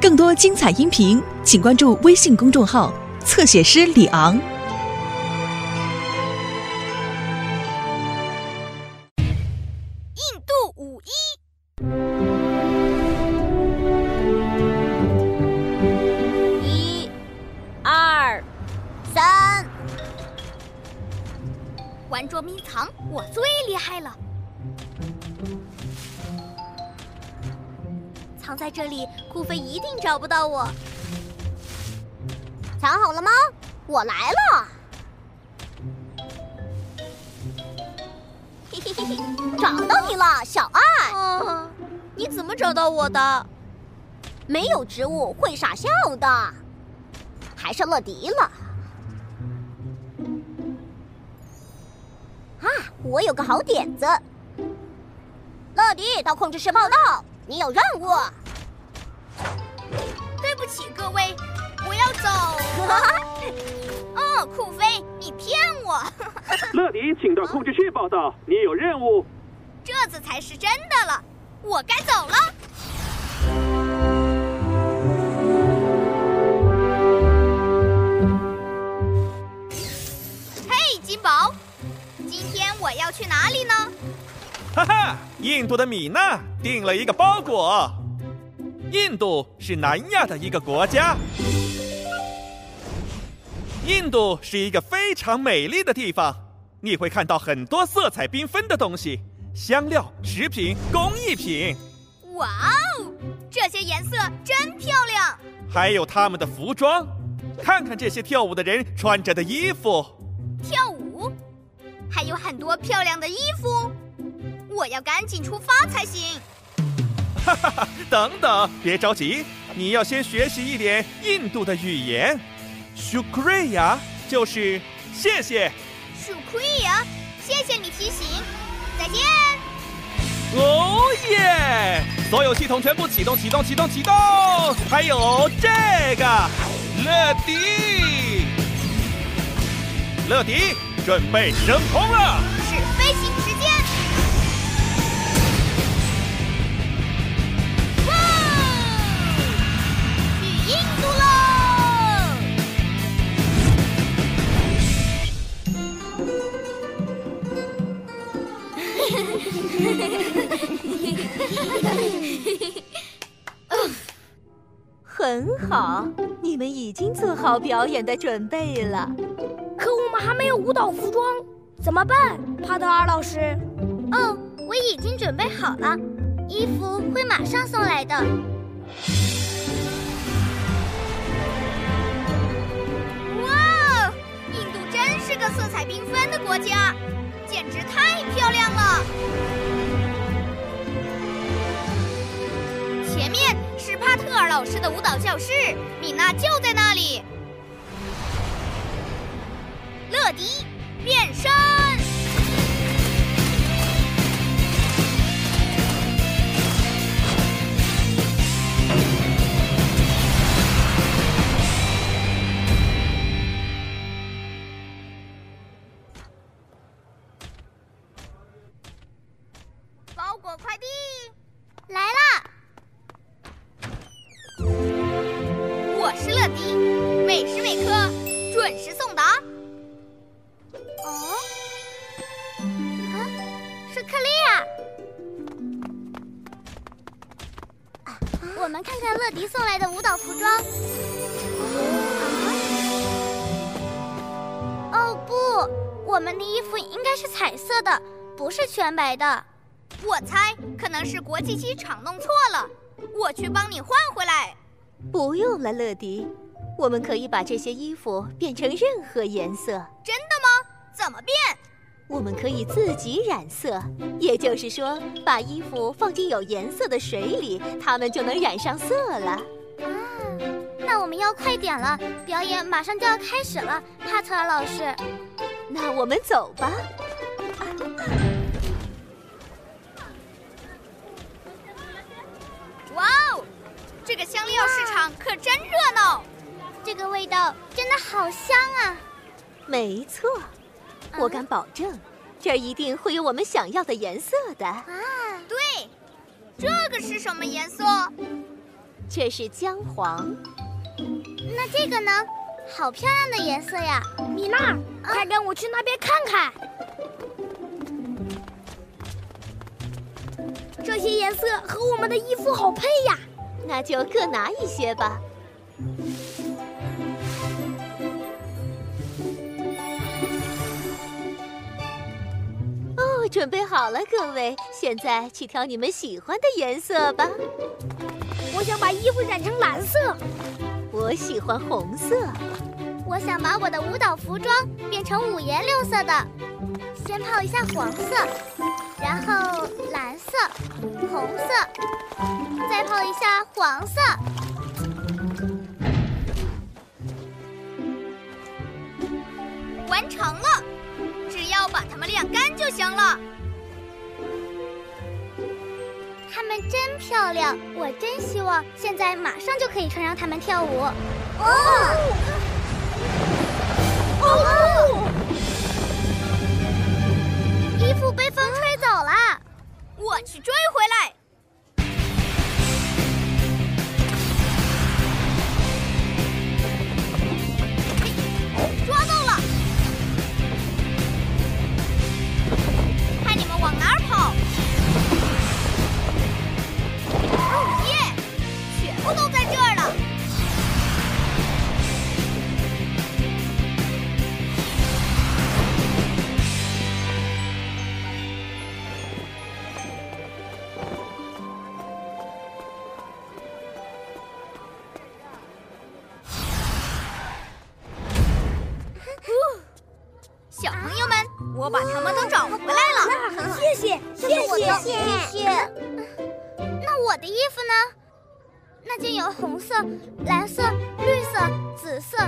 更多精彩音频，请关注微信公众号“侧写师李昂”。印度五一，一、二、三，玩捉迷藏，我最厉害了。藏在这里，酷飞一定找不到我。藏好了吗？我来了。嘿嘿嘿嘿，找到你了，小爱。哦，你怎么找到我的？没有植物会傻笑的，还是乐迪了。啊，我有个好点子。乐迪到控制室报道，你有任务。对不起，各位，我要走。哦，酷飞，你骗我！乐迪，请到控制室报道，你有任务。这次才是真的了，我该走了。嘿，金宝，今天我要去哪里呢？哈哈，印度的米娜订了一个包裹。印度是南亚的一个国家。印度是一个非常美丽的地方，你会看到很多色彩缤纷的东西，香料、食品、工艺品。哇哦，这些颜色真漂亮！还有他们的服装，看看这些跳舞的人穿着的衣服。跳舞，还有很多漂亮的衣服。我要赶紧出发才行。哈哈哈！等等，别着急，你要先学习一点印度的语言。Shukriya 就是谢谢。Shukriya，谢谢你提醒。再见。哦耶！所有系统全部启动，启动，启动，启动。还有这个，乐迪，乐迪，准备升空了。好，你们已经做好表演的准备了。可我们还没有舞蹈服装，怎么办，帕特尔老师？哦，我已经准备好了，衣服会马上送来的。哇，印度真是个色彩缤纷的国家，简直太漂亮了。老师的舞蹈教室，米娜就在那里。乐迪变身。是克利亚。我们看看乐迪送来的舞蹈服装。哦不，我们的衣服应该是彩色的，不是全白的。我猜可能是国际机场弄错了，我去帮你换回来。不用了，乐迪，我们可以把这些衣服变成任何颜色。真的吗？怎么变？我们可以自己染色，也就是说，把衣服放进有颜色的水里，它们就能染上色了。啊，那我们要快点了，表演马上就要开始了，帕特尔老师。那我们走吧。哇哦，这个香料市场可真热闹！这个味道真的好香啊！没错，我敢保证，这儿一定会有我们想要的颜色的。啊，对，这个是什么颜色？这是姜黄。那这个呢？好漂亮的颜色呀！米娜，快跟我去那边看看。这些颜色和我们的衣服好配呀！那就各拿一些吧。准备好了，各位，现在去挑你们喜欢的颜色吧。我想把衣服染成蓝色。我喜欢红色。我想把我的舞蹈服装变成五颜六色的。先泡一下黄色，然后蓝色、红色，再泡一下黄色。完成了，要把它们晾干就行了。它们真漂亮，我真希望现在马上就可以穿上它们跳舞。哦！哦！衣服被风吹走了，我去追回来。谢谢，那我的衣服呢？那件有红色、蓝色、绿色、紫色，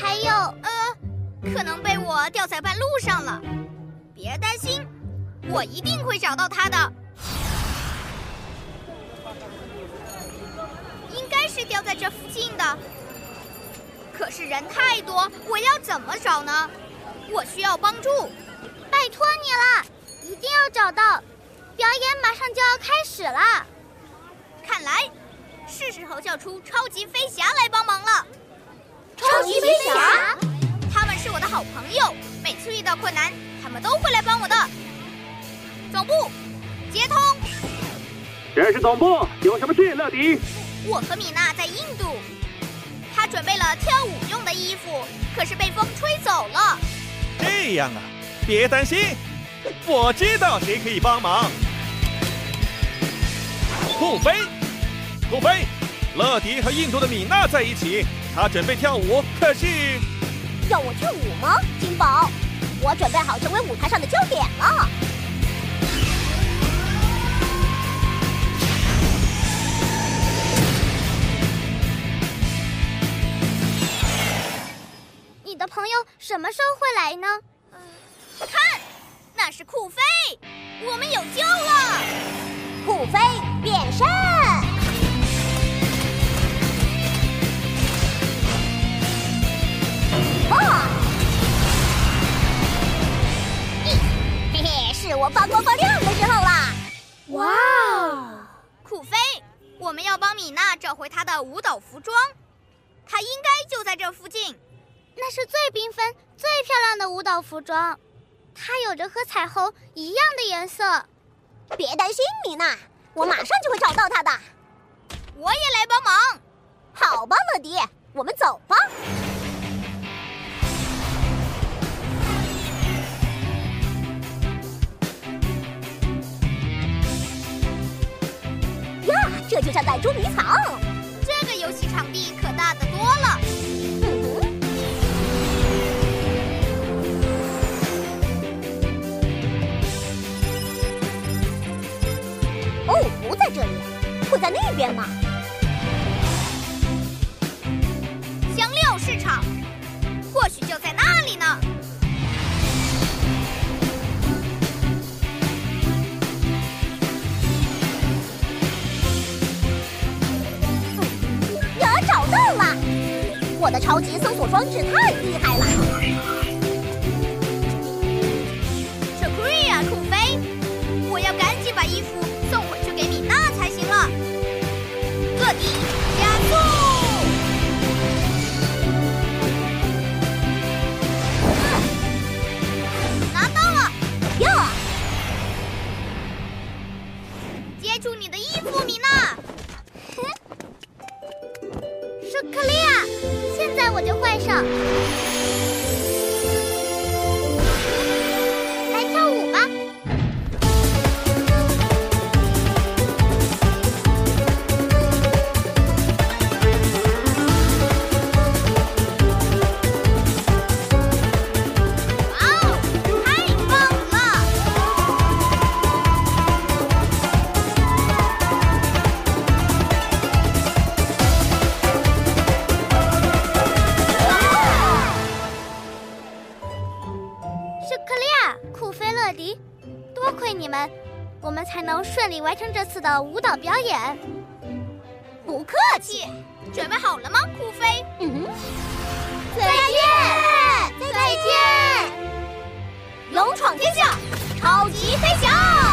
还有呃，可能被我掉在半路上了。别担心，我一定会找到它的。应该是掉在这附近的。可是人太多，我要怎么找呢？我需要帮助，拜托你了，一定要找到！表演马上就要开始了，看来是时候叫出超级飞侠来帮忙了。超级飞侠，他们是我的好朋友，每次遇到困难，他们都会来帮我的。总部接通，这是总部，有什么事，乐迪？我和米娜在印度，她准备了跳舞用的衣服，可是被风吹走了。这样啊，别担心，我知道谁可以帮忙。酷飞，酷飞，乐迪和印度的米娜在一起，他准备跳舞，可是要我跳舞吗？金宝，我准备好成为舞台上的焦点了。你的朋友什么时候会来呢？看，那是酷飞，我们有救了！酷飞变身！哇！嘿嘿，是我发光发亮的时候啦！哇哦！酷飞，我们要帮米娜找回她的舞蹈服装，她应该就在这附近。那是最缤纷、最漂亮的舞蹈服装，它有着和彩虹一样的颜色。别担心，米娜，我马上就会找到他的。我也来帮忙。好吧，乐迪，我们走吧。呀，这就像在捉迷藏。这个游戏场地可在那边呢？香料市场，或许就在那里呢。呀，找到了！我的超级搜索装置太厉害了。现在我就换上。完成这次的舞蹈表演。不客气，准备好了吗，酷飞？嗯，再见，再见，勇闯天下，超级飞翔。